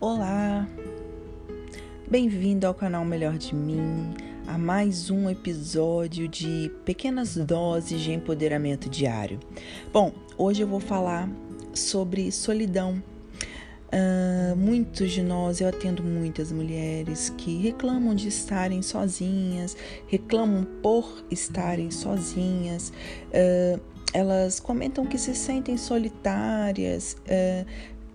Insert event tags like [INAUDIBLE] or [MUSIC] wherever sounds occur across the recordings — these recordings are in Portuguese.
Olá! Bem-vindo ao canal Melhor de Mim, a mais um episódio de pequenas doses de empoderamento diário. Bom, hoje eu vou falar sobre solidão. Uh, muitos de nós, eu atendo muitas mulheres que reclamam de estarem sozinhas, reclamam por estarem sozinhas. Uh, elas comentam que se sentem solitárias, uh,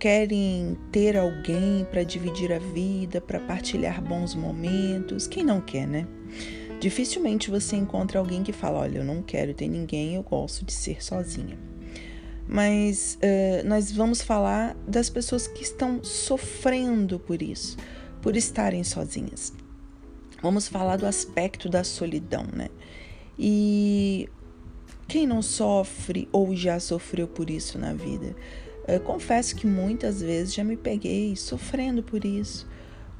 querem ter alguém para dividir a vida, para partilhar bons momentos. Quem não quer, né? Dificilmente você encontra alguém que fala: Olha, eu não quero ter ninguém, eu gosto de ser sozinha. Mas uh, nós vamos falar das pessoas que estão sofrendo por isso, por estarem sozinhas. Vamos falar do aspecto da solidão, né? E quem não sofre ou já sofreu por isso na vida? Eu confesso que muitas vezes já me peguei sofrendo por isso,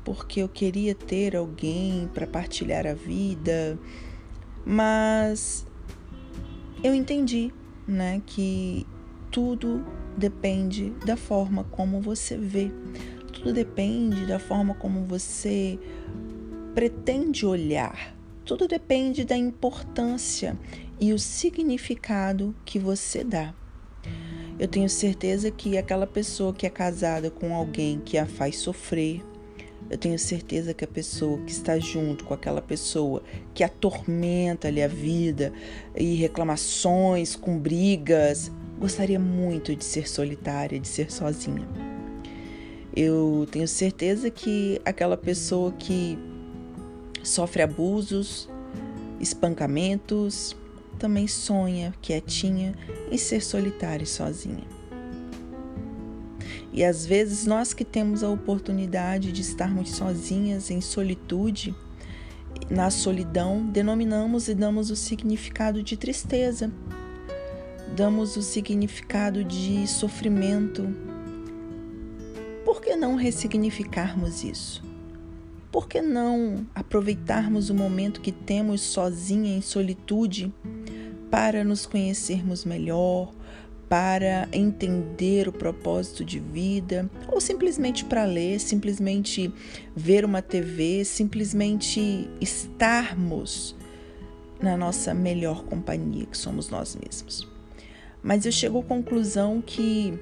porque eu queria ter alguém para partilhar a vida, mas eu entendi, né, que tudo depende da forma como você vê, tudo depende da forma como você pretende olhar, tudo depende da importância e o significado que você dá eu tenho certeza que aquela pessoa que é casada com alguém que a faz sofrer, eu tenho certeza que a pessoa que está junto com aquela pessoa que atormenta-lhe a vida e reclamações, com brigas, gostaria muito de ser solitária, de ser sozinha. Eu tenho certeza que aquela pessoa que sofre abusos, espancamentos, também sonha, quietinha, em ser solitária e sozinha. E às vezes nós que temos a oportunidade de estarmos sozinhas em solitude, na solidão, denominamos e damos o significado de tristeza, damos o significado de sofrimento. Por que não ressignificarmos isso? Por que não aproveitarmos o momento que temos sozinha em solitude para nos conhecermos melhor, para entender o propósito de vida, ou simplesmente para ler, simplesmente ver uma TV, simplesmente estarmos na nossa melhor companhia, que somos nós mesmos. Mas eu chego à conclusão que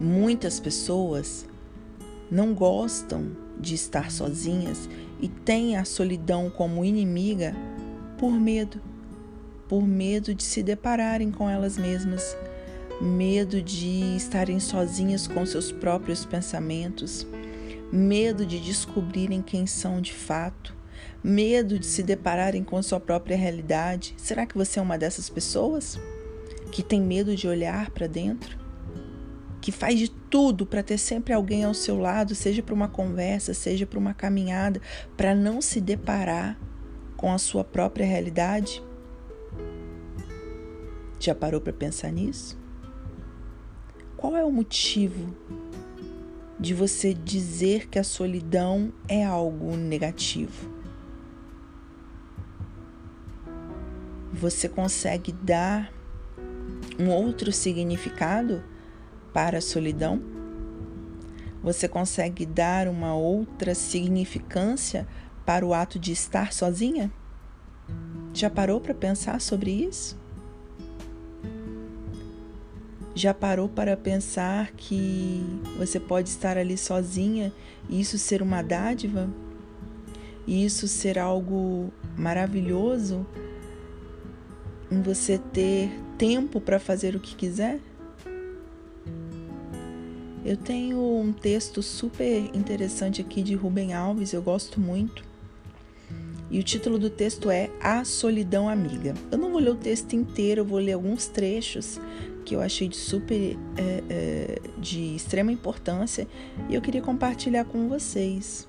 muitas pessoas não gostam de estar sozinhas e têm a solidão como inimiga por medo por medo de se depararem com elas mesmas, medo de estarem sozinhas com seus próprios pensamentos, medo de descobrirem quem são de fato, medo de se depararem com sua própria realidade. Será que você é uma dessas pessoas que tem medo de olhar para dentro? Que faz de tudo para ter sempre alguém ao seu lado, seja para uma conversa, seja para uma caminhada, para não se deparar com a sua própria realidade? Já parou para pensar nisso? Qual é o motivo de você dizer que a solidão é algo negativo? Você consegue dar um outro significado para a solidão? Você consegue dar uma outra significância para o ato de estar sozinha? Já parou para pensar sobre isso? Já parou para pensar que você pode estar ali sozinha e isso ser uma dádiva? E isso ser algo maravilhoso? Em você ter tempo para fazer o que quiser? Eu tenho um texto super interessante aqui de Rubem Alves, eu gosto muito. E o título do texto é A Solidão Amiga. Eu não vou ler o texto inteiro, eu vou ler alguns trechos que eu achei de super é, é, de extrema importância e eu queria compartilhar com vocês.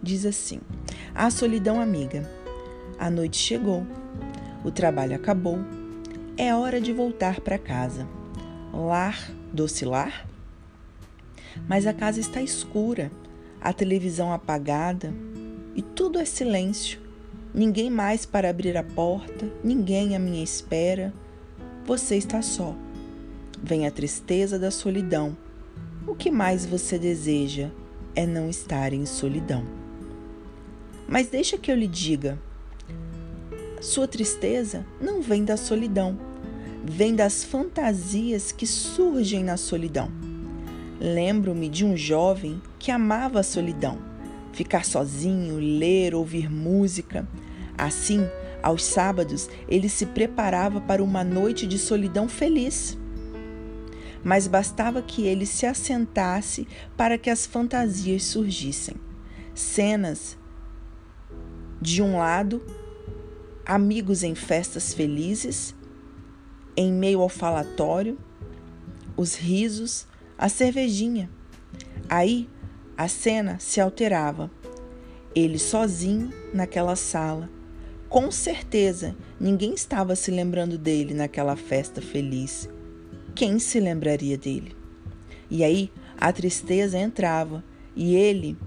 Diz assim: A solidão amiga. A noite chegou, o trabalho acabou, é hora de voltar para casa. Lar, doce lar? Mas a casa está escura, a televisão apagada e tudo é silêncio. Ninguém mais para abrir a porta, ninguém à minha espera. Você está só vem a tristeza da solidão, o que mais você deseja é não estar em solidão. Mas deixa que eu lhe diga: sua tristeza não vem da solidão, vem das fantasias que surgem na solidão. Lembro-me de um jovem que amava a solidão, ficar sozinho, ler, ouvir música. Assim, aos sábados, ele se preparava para uma noite de solidão feliz. Mas bastava que ele se assentasse para que as fantasias surgissem. Cenas de um lado, amigos em festas felizes, em meio ao falatório, os risos, a cervejinha. Aí a cena se alterava. Ele sozinho naquela sala com certeza, ninguém estava se lembrando dele naquela festa feliz. Quem se lembraria dele? E aí a tristeza entrava e ele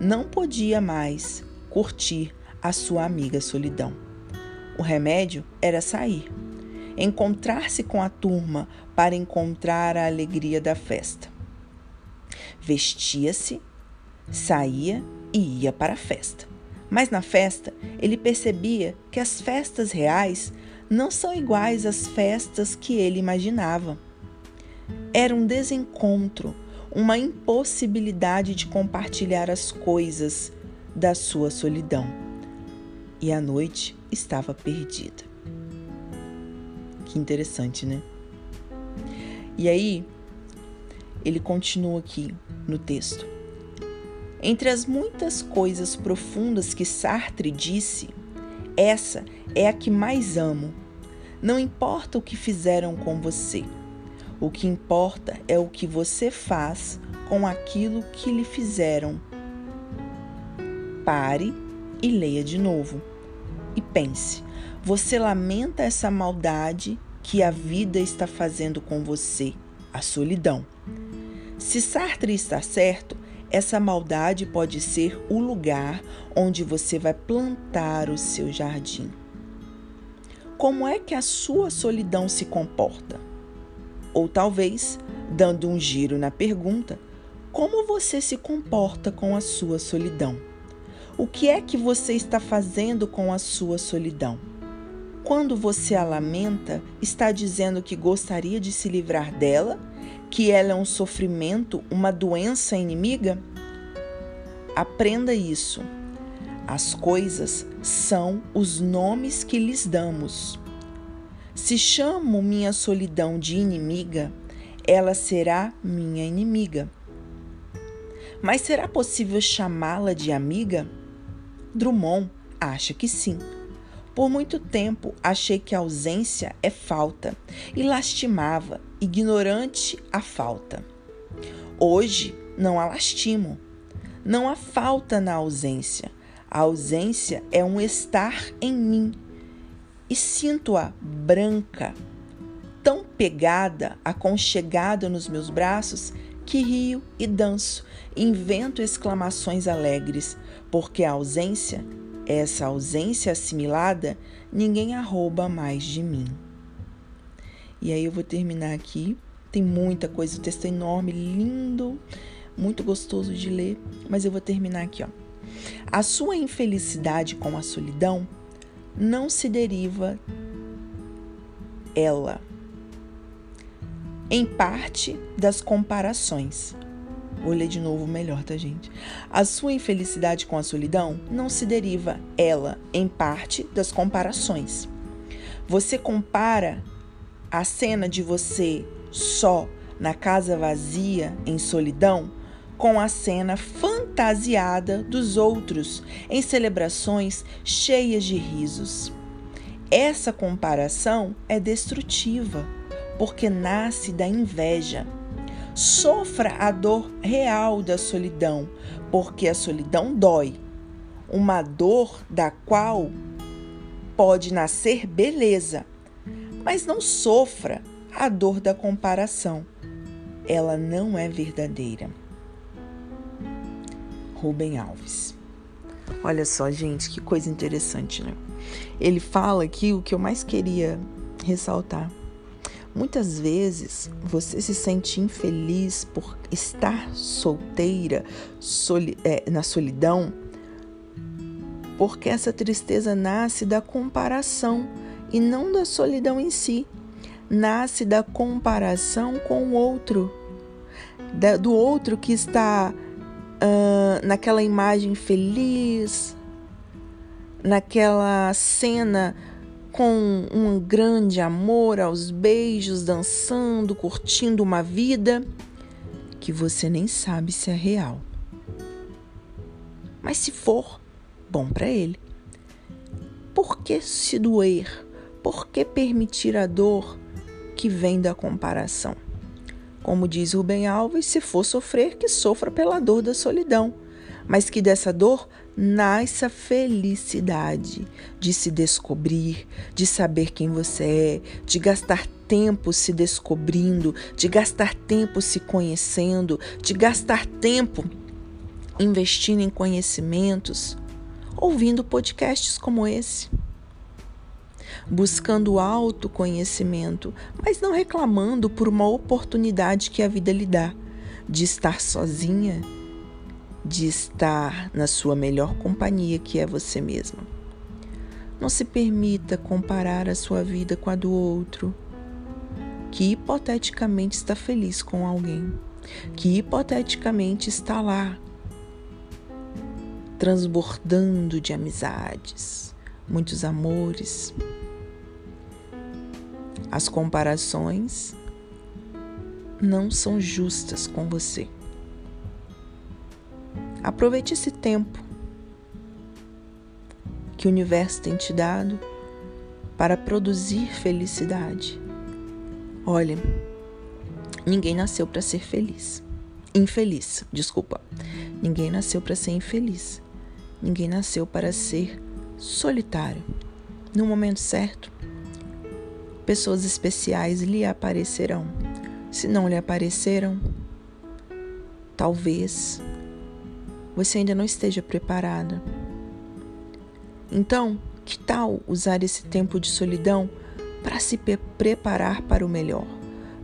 não podia mais curtir a sua amiga solidão. O remédio era sair, encontrar-se com a turma para encontrar a alegria da festa. Vestia-se, saía e ia para a festa. Mas na festa, ele percebia que as festas reais não são iguais às festas que ele imaginava. Era um desencontro, uma impossibilidade de compartilhar as coisas da sua solidão. E a noite estava perdida. Que interessante, né? E aí, ele continua aqui no texto. Entre as muitas coisas profundas que Sartre disse, essa é a que mais amo. Não importa o que fizeram com você, o que importa é o que você faz com aquilo que lhe fizeram. Pare e leia de novo. E pense: você lamenta essa maldade que a vida está fazendo com você, a solidão. Se Sartre está certo, essa maldade pode ser o lugar onde você vai plantar o seu jardim. Como é que a sua solidão se comporta? Ou talvez, dando um giro na pergunta, como você se comporta com a sua solidão? O que é que você está fazendo com a sua solidão? Quando você a lamenta, está dizendo que gostaria de se livrar dela que ela é um sofrimento, uma doença inimiga? Aprenda isso. As coisas são os nomes que lhes damos. Se chamo minha solidão de inimiga, ela será minha inimiga. Mas será possível chamá-la de amiga? Drummond acha que sim. Por muito tempo achei que ausência é falta e lastimava, ignorante a falta. Hoje não a lastimo. Não há falta na ausência. A ausência é um estar em mim e sinto-a branca, tão pegada, aconchegada nos meus braços que rio e danço, invento exclamações alegres, porque a ausência essa ausência assimilada, ninguém a rouba mais de mim. E aí eu vou terminar aqui. Tem muita coisa, o texto é enorme, lindo, muito gostoso de ler, mas eu vou terminar aqui, ó. A sua infelicidade com a solidão não se deriva ela em parte das comparações, Vou ler de novo melhor, tá, gente? A sua infelicidade com a solidão não se deriva, ela, em parte, das comparações. Você compara a cena de você só na casa vazia, em solidão, com a cena fantasiada dos outros, em celebrações cheias de risos. Essa comparação é destrutiva, porque nasce da inveja Sofra a dor real da solidão, porque a solidão dói. Uma dor da qual pode nascer beleza, mas não sofra a dor da comparação. Ela não é verdadeira. Rubem Alves. Olha só, gente, que coisa interessante, né? Ele fala aqui o que eu mais queria ressaltar Muitas vezes você se sente infeliz por estar solteira soli é, na solidão, porque essa tristeza nasce da comparação e não da solidão em si. Nasce da comparação com o outro, da, do outro que está uh, naquela imagem feliz, naquela cena com um grande amor aos beijos, dançando, curtindo uma vida que você nem sabe se é real. Mas se for, bom para ele. Por que se doer? Por que permitir a dor que vem da comparação? Como diz Rubem Alves, se for sofrer, que sofra pela dor da solidão, mas que dessa dor nasce a felicidade de se descobrir, de saber quem você é, de gastar tempo se descobrindo, de gastar tempo se conhecendo, de gastar tempo investindo em conhecimentos, ouvindo podcasts como esse. Buscando autoconhecimento, mas não reclamando por uma oportunidade que a vida lhe dá de estar sozinha de estar na sua melhor companhia, que é você mesma. Não se permita comparar a sua vida com a do outro, que hipoteticamente está feliz com alguém, que hipoteticamente está lá, transbordando de amizades, muitos amores. As comparações não são justas com você. Aproveite esse tempo que o universo tem te dado para produzir felicidade. Olha, ninguém nasceu para ser feliz. Infeliz, desculpa. Ninguém nasceu para ser infeliz. Ninguém nasceu para ser solitário. No momento certo, pessoas especiais lhe aparecerão. Se não lhe apareceram, talvez você ainda não esteja preparada. Então, que tal usar esse tempo de solidão para se preparar para o melhor,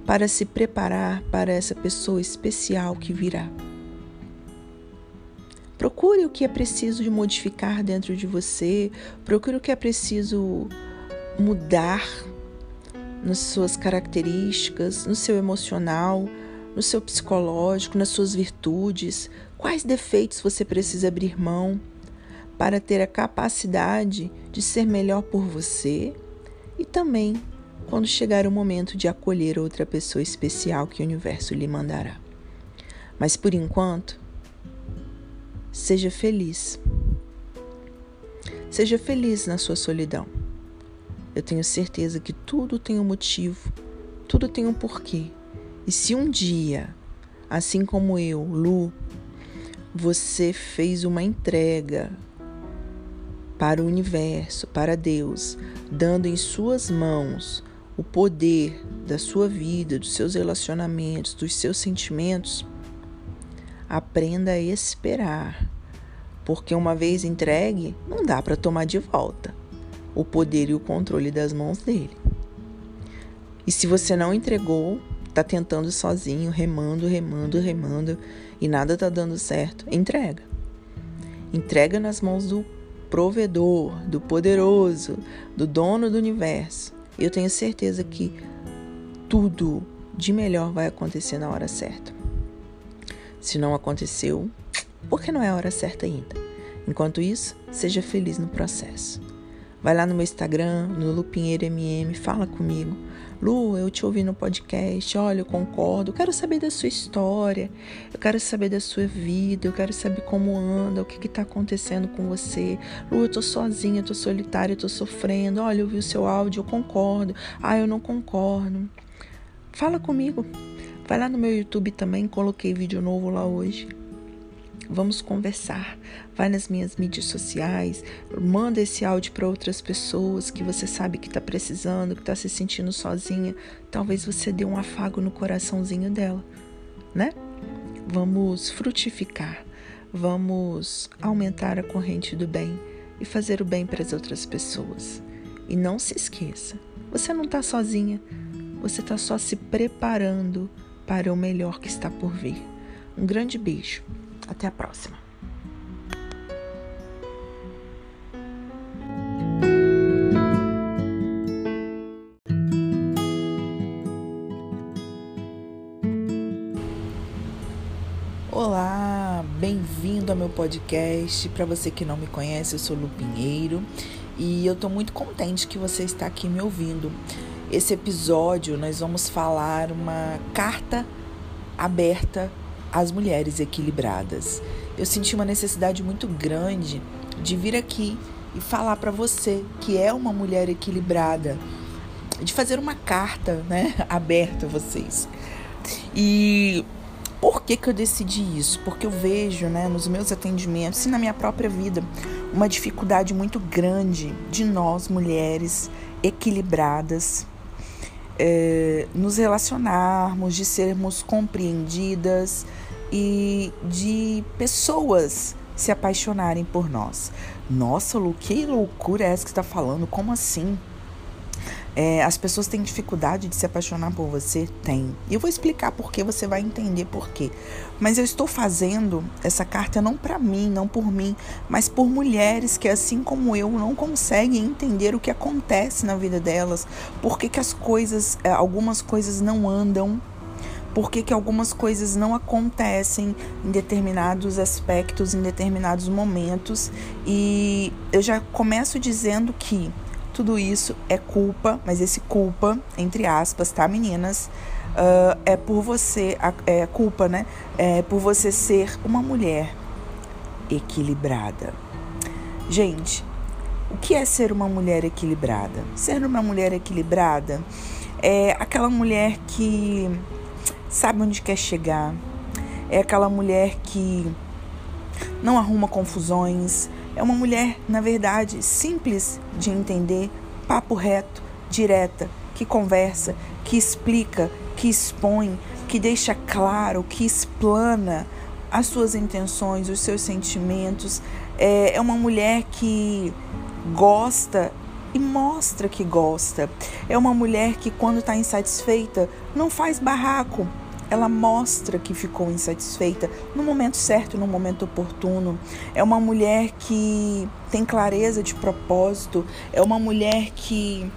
para se preparar para essa pessoa especial que virá? Procure o que é preciso de modificar dentro de você, procure o que é preciso mudar nas suas características, no seu emocional, no seu psicológico, nas suas virtudes, quais defeitos você precisa abrir mão para ter a capacidade de ser melhor por você? E também quando chegar o momento de acolher outra pessoa especial que o universo lhe mandará. Mas por enquanto, seja feliz. Seja feliz na sua solidão. Eu tenho certeza que tudo tem um motivo, tudo tem um porquê. E se um dia, assim como eu, Lu, você fez uma entrega para o universo, para Deus, dando em suas mãos o poder da sua vida, dos seus relacionamentos, dos seus sentimentos, aprenda a esperar, porque uma vez entregue, não dá para tomar de volta o poder e o controle das mãos dele. E se você não entregou, tá tentando sozinho, remando, remando, remando e nada tá dando certo, entrega. Entrega nas mãos do provedor, do poderoso, do dono do universo. Eu tenho certeza que tudo de melhor vai acontecer na hora certa. Se não aconteceu, porque não é a hora certa ainda. Enquanto isso, seja feliz no processo. Vai lá no meu Instagram, no Lupinheiro MM, fala comigo. Lu, eu te ouvi no podcast, olha, eu concordo, eu quero saber da sua história, eu quero saber da sua vida, eu quero saber como anda, o que está acontecendo com você. Lu, eu tô sozinha, eu tô solitária, eu tô sofrendo, olha, eu vi o seu áudio, eu concordo, ah, eu não concordo. Fala comigo. Vai lá no meu YouTube também, coloquei vídeo novo lá hoje. Vamos conversar. Vai nas minhas mídias sociais, manda esse áudio para outras pessoas que você sabe que está precisando, que está se sentindo sozinha. Talvez você dê um afago no coraçãozinho dela, né? Vamos frutificar, vamos aumentar a corrente do bem e fazer o bem para as outras pessoas. E não se esqueça, você não está sozinha. você está só se preparando para o melhor que está por vir. Um grande beijo. Até a próxima. Olá, bem-vindo ao meu podcast. Para você que não me conhece, eu sou Lu Pinheiro e eu estou muito contente que você está aqui me ouvindo. Esse episódio nós vamos falar uma carta aberta às mulheres equilibradas. Eu senti uma necessidade muito grande de vir aqui e falar para você que é uma mulher equilibrada, de fazer uma carta, né, [LAUGHS] aberta a vocês. E por que, que eu decidi isso? Porque eu vejo, né, nos meus atendimentos e na minha própria vida, uma dificuldade muito grande de nós, mulheres equilibradas, é, nos relacionarmos, de sermos compreendidas e de pessoas se apaixonarem por nós. Nossa, Lu, que loucura é essa que está falando? Como assim? É, as pessoas têm dificuldade de se apaixonar por você? Tem. E eu vou explicar por que você vai entender por quê. Mas eu estou fazendo essa carta não para mim, não por mim, mas por mulheres que, assim como eu, não conseguem entender o que acontece na vida delas. Por que, que as coisas, é, algumas coisas não andam por que, que, algumas coisas não acontecem em determinados aspectos, em determinados momentos. E eu já começo dizendo que tudo isso é culpa, mas esse culpa, entre aspas, tá, meninas? Uh, é por você, é culpa, né? É por você ser uma mulher equilibrada. Gente, o que é ser uma mulher equilibrada? Ser uma mulher equilibrada é aquela mulher que sabe onde quer chegar, é aquela mulher que não arruma confusões, é uma mulher, na verdade, simples de entender, papo reto, direta, que conversa, que explica, que expõe, que deixa claro, que explana as suas intenções, os seus sentimentos. É, é uma mulher que gosta e mostra que gosta. É uma mulher que, quando está insatisfeita, não faz barraco, ela mostra que ficou insatisfeita no momento certo, no momento oportuno. É uma mulher que tem clareza de propósito, é uma mulher que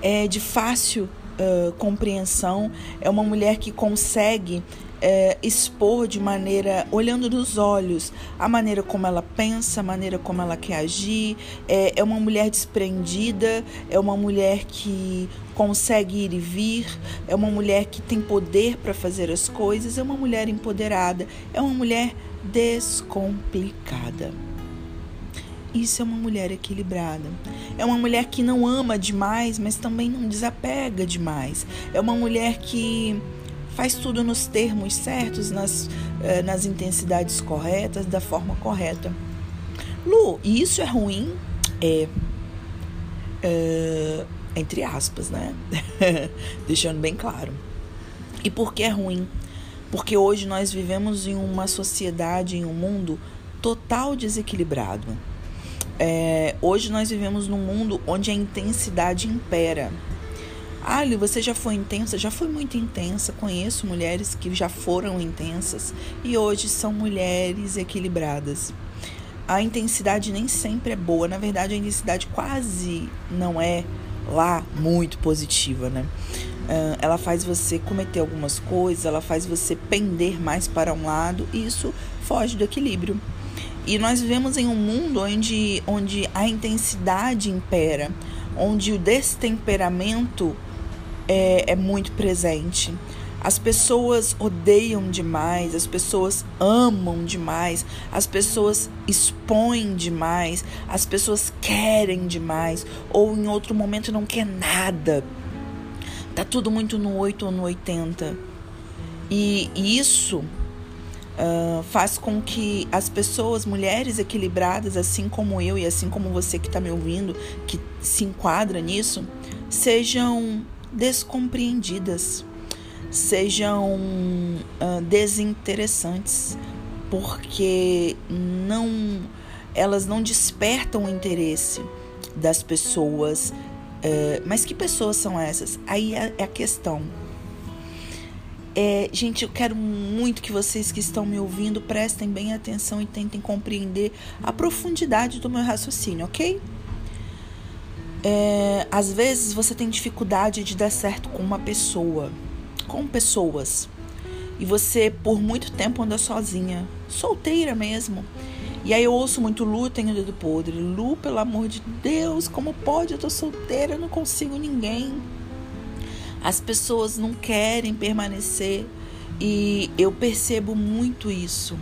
é de fácil uh, compreensão, é uma mulher que consegue é, expor de maneira, olhando nos olhos, a maneira como ela pensa, a maneira como ela quer agir. É, é uma mulher desprendida, é uma mulher que consegue ir e vir, é uma mulher que tem poder para fazer as coisas, é uma mulher empoderada, é uma mulher descomplicada. Isso é uma mulher equilibrada. É uma mulher que não ama demais, mas também não desapega demais. É uma mulher que faz tudo nos termos certos, nas, eh, nas intensidades corretas, da forma correta. Lu, isso é ruim? É. é entre aspas, né? [LAUGHS] Deixando bem claro. E por que é ruim? Porque hoje nós vivemos em uma sociedade, em um mundo total desequilibrado. É, hoje nós vivemos num mundo onde a intensidade impera. Ali, você já foi intensa? Já foi muito intensa. Conheço mulheres que já foram intensas e hoje são mulheres equilibradas. A intensidade nem sempre é boa, na verdade, a intensidade quase não é lá muito positiva, né? Uh, ela faz você cometer algumas coisas, ela faz você pender mais para um lado e isso foge do equilíbrio. E nós vivemos em um mundo onde, onde a intensidade impera, onde o destemperamento é, é muito presente. As pessoas odeiam demais, as pessoas amam demais, as pessoas expõem demais, as pessoas querem demais, ou em outro momento não quer nada. Tá tudo muito no 8 ou no 80. E isso uh, faz com que as pessoas, mulheres equilibradas, assim como eu e assim como você que está me ouvindo, que se enquadra nisso, sejam descompreendidas, sejam uh, desinteressantes, porque não elas não despertam o interesse das pessoas Uh, mas que pessoas são essas? Aí é, é a questão. É, gente, eu quero muito que vocês que estão me ouvindo prestem bem atenção e tentem compreender a profundidade do meu raciocínio, ok? É, às vezes você tem dificuldade de dar certo com uma pessoa, com pessoas, e você por muito tempo anda sozinha, solteira mesmo. E aí eu ouço muito Lu, tenho dedo podre. Lu, pelo amor de Deus, como pode? Eu tô solteira, eu não consigo ninguém. As pessoas não querem permanecer e eu percebo muito isso.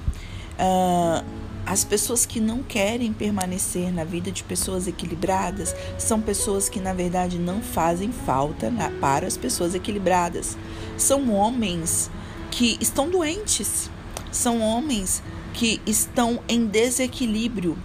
Uh, as pessoas que não querem permanecer na vida de pessoas equilibradas são pessoas que, na verdade, não fazem falta na, para as pessoas equilibradas. São homens que estão doentes, são homens que estão em desequilíbrio.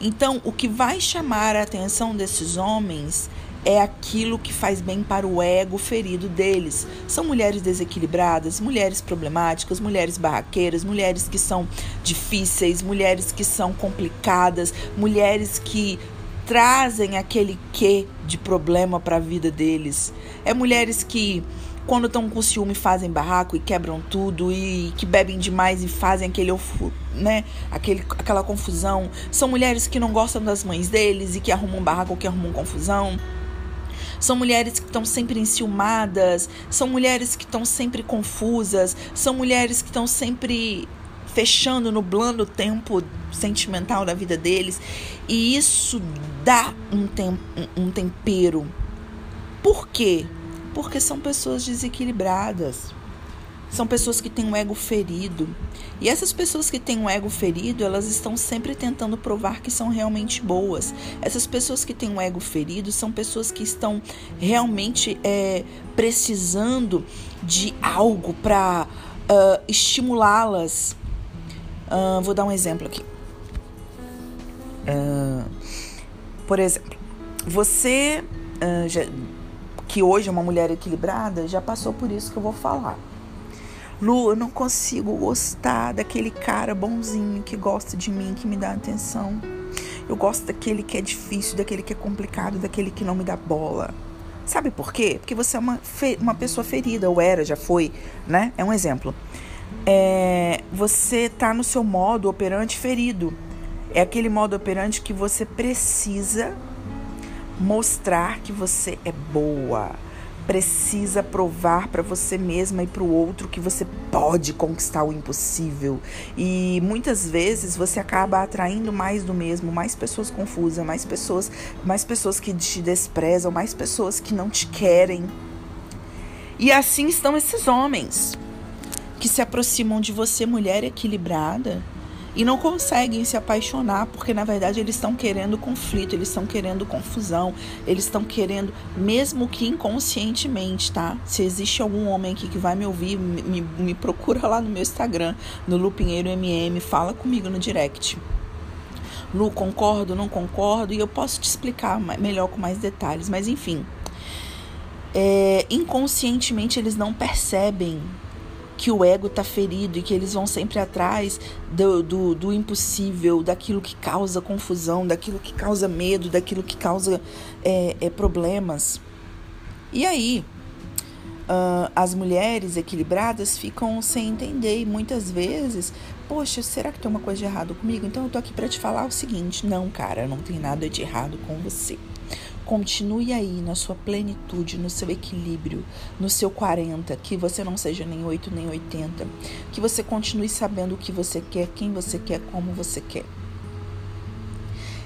Então, o que vai chamar a atenção desses homens é aquilo que faz bem para o ego ferido deles. São mulheres desequilibradas, mulheres problemáticas, mulheres barraqueiras, mulheres que são difíceis, mulheres que são complicadas, mulheres que trazem aquele quê de problema para a vida deles. É mulheres que quando estão com ciúme fazem barraco e quebram tudo e que bebem demais e fazem aquele né, aquele, aquela confusão. São mulheres que não gostam das mães deles e que arrumam barraco que arrumam confusão. São mulheres que estão sempre enciumadas, são mulheres que estão sempre confusas, são mulheres que estão sempre fechando, nublando o tempo sentimental da vida deles. E isso dá um, tem, um tempero. Por quê? Porque são pessoas desequilibradas. São pessoas que têm um ego ferido. E essas pessoas que têm um ego ferido, elas estão sempre tentando provar que são realmente boas. Essas pessoas que têm um ego ferido são pessoas que estão realmente é, precisando de algo para uh, estimulá-las. Uh, vou dar um exemplo aqui. Uh, por exemplo, você já, que hoje é uma mulher equilibrada já passou por isso que eu vou falar. Lu, eu não consigo gostar daquele cara bonzinho que gosta de mim, que me dá atenção. Eu gosto daquele que é difícil, daquele que é complicado, daquele que não me dá bola. Sabe por quê? Porque você é uma, uma pessoa ferida, ou era, já foi, né? É um exemplo. É, você tá no seu modo operante ferido. É aquele modo operante que você precisa mostrar que você é boa, precisa provar para você mesma e para o outro que você pode conquistar o impossível. E muitas vezes você acaba atraindo mais do mesmo, mais pessoas confusas, mais pessoas, mais pessoas que te desprezam, mais pessoas que não te querem. E assim estão esses homens que se aproximam de você, mulher equilibrada, e não conseguem se apaixonar porque na verdade eles estão querendo conflito, eles estão querendo confusão, eles estão querendo, mesmo que inconscientemente, tá? Se existe algum homem aqui que vai me ouvir, me, me procura lá no meu Instagram, no Lupinheiro MM, fala comigo no direct. Lu, concordo, não concordo, e eu posso te explicar melhor com mais detalhes, mas enfim. É, inconscientemente eles não percebem que o ego está ferido e que eles vão sempre atrás do, do, do, impossível, daquilo que causa confusão, daquilo que causa medo, daquilo que causa é, é, problemas. E aí, uh, as mulheres equilibradas ficam sem entender e muitas vezes, poxa, será que tem uma coisa de errado comigo? Então eu tô aqui para te falar o seguinte: não, cara, não tem nada de errado com você. Continue aí na sua plenitude, no seu equilíbrio, no seu 40, que você não seja nem 8 nem 80, que você continue sabendo o que você quer, quem você quer, como você quer.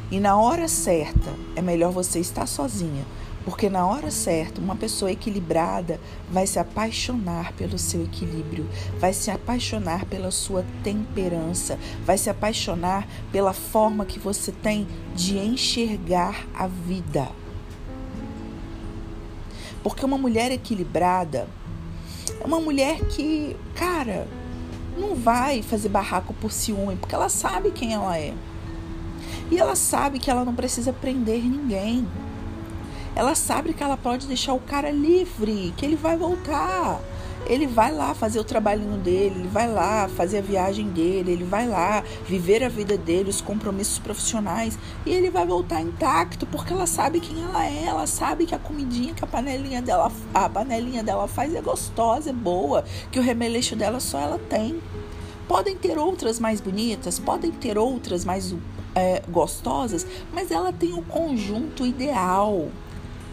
E na hora certa, é melhor você estar sozinha, porque na hora certa, uma pessoa equilibrada vai se apaixonar pelo seu equilíbrio, vai se apaixonar pela sua temperança, vai se apaixonar pela forma que você tem de enxergar a vida. Porque uma mulher equilibrada é uma mulher que, cara, não vai fazer barraco por ciúme, porque ela sabe quem ela é. E ela sabe que ela não precisa prender ninguém. Ela sabe que ela pode deixar o cara livre, que ele vai voltar. Ele vai lá fazer o trabalhinho dele, ele vai lá fazer a viagem dele, ele vai lá viver a vida dele, os compromissos profissionais e ele vai voltar intacto porque ela sabe quem ela é, ela sabe que a comidinha que a panelinha dela, a panelinha dela faz é gostosa, é boa, que o remeleixo dela só ela tem. Podem ter outras mais bonitas, podem ter outras mais é, gostosas, mas ela tem o conjunto ideal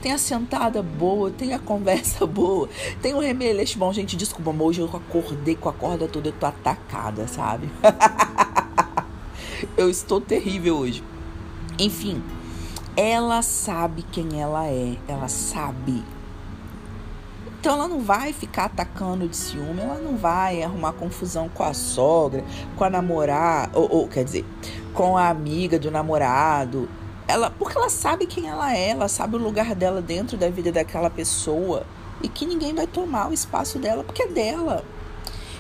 tem a sentada boa, tem a conversa [LAUGHS] boa, tem o remeleixo bom. Gente, desculpa, mas hoje eu acordei com a corda toda, eu tô atacada, sabe? [LAUGHS] eu estou terrível hoje. Enfim, ela sabe quem ela é, ela sabe. Então ela não vai ficar atacando de ciúme, ela não vai arrumar confusão com a sogra, com a namorada, ou, ou quer dizer, com a amiga do namorado, ela, porque ela sabe quem ela é, ela sabe o lugar dela dentro da vida daquela pessoa e que ninguém vai tomar o espaço dela porque é dela.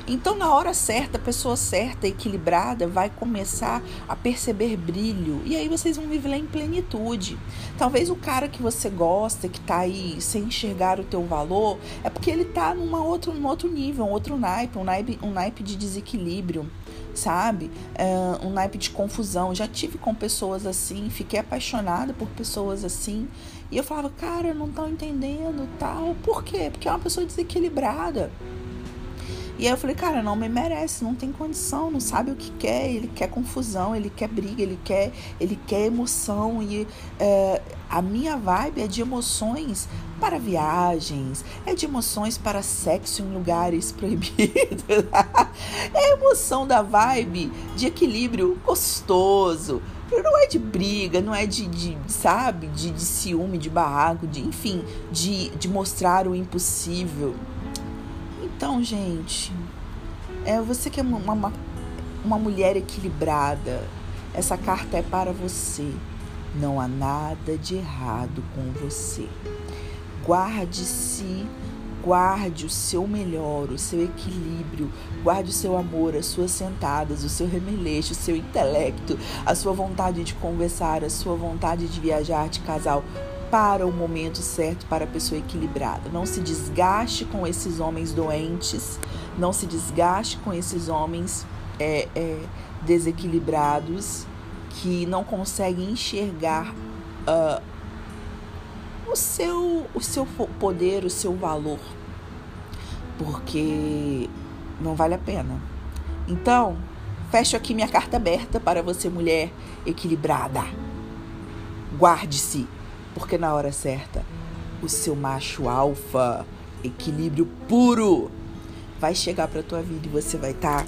Então, na hora certa, a pessoa certa, equilibrada, vai começar a perceber brilho. E aí vocês vão viver em plenitude. Talvez o cara que você gosta, que tá aí sem enxergar o teu valor, é porque ele tá numa outro, num outro nível, um outro naipe, um naipe, um naipe de desequilíbrio sabe? É, um naipe de confusão. Já tive com pessoas assim, fiquei apaixonada por pessoas assim. E eu falava, cara, não estão entendendo tal. Por quê? Porque é uma pessoa desequilibrada. E aí eu falei, cara, não me merece, não tem condição, não sabe o que quer, ele quer confusão, ele quer briga, ele quer, ele quer emoção. E é, a minha vibe é de emoções para viagens, é de emoções para sexo em lugares [LAUGHS] proibidos. é emoção da vibe de equilíbrio gostoso. Não é de briga, não é de, de sabe, de, de ciúme, de barraco, de, enfim, de, de mostrar o impossível. Então, gente, é você que é uma, uma, uma mulher equilibrada. Essa carta é para você. Não há nada de errado com você. Guarde-se, guarde o seu melhor, o seu equilíbrio, guarde o seu amor, as suas sentadas, o seu remeleixo, o seu intelecto, a sua vontade de conversar, a sua vontade de viajar de casal para o momento certo para a pessoa equilibrada. Não se desgaste com esses homens doentes, não se desgaste com esses homens é, é, desequilibrados que não conseguem enxergar uh, o, seu, o seu poder, o seu valor, porque não vale a pena. Então, fecho aqui minha carta aberta para você, mulher equilibrada. Guarde-se porque na hora certa, o seu macho alfa, equilíbrio puro, vai chegar para tua vida e você vai estar tá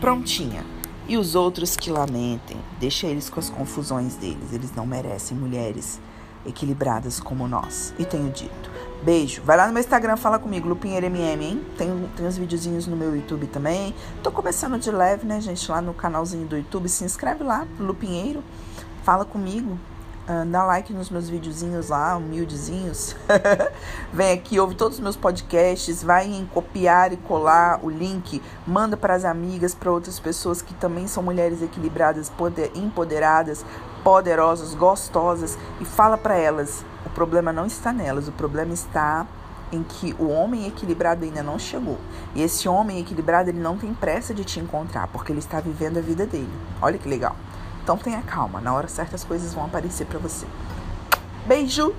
prontinha. E os outros que lamentem, deixa eles com as confusões deles. Eles não merecem mulheres equilibradas como nós. E tenho dito. Beijo. Vai lá no meu Instagram, fala comigo, LupinheiroMM, hein? Tem, tem uns videozinhos no meu YouTube também. Tô começando de leve, né, gente? Lá no canalzinho do YouTube. Se inscreve lá, Lupinheiro. Fala comigo. Uh, dá like nos meus videozinhos lá, humildezinhos. [LAUGHS] Vem aqui, ouve todos os meus podcasts, vai em copiar e colar o link, manda para as amigas, para outras pessoas que também são mulheres equilibradas, poder, empoderadas, poderosas, gostosas e fala para elas, o problema não está nelas, o problema está em que o homem equilibrado ainda não chegou. E esse homem equilibrado, ele não tem pressa de te encontrar, porque ele está vivendo a vida dele. Olha que legal. Então tenha calma, na hora certa as coisas vão aparecer para você. Beijo!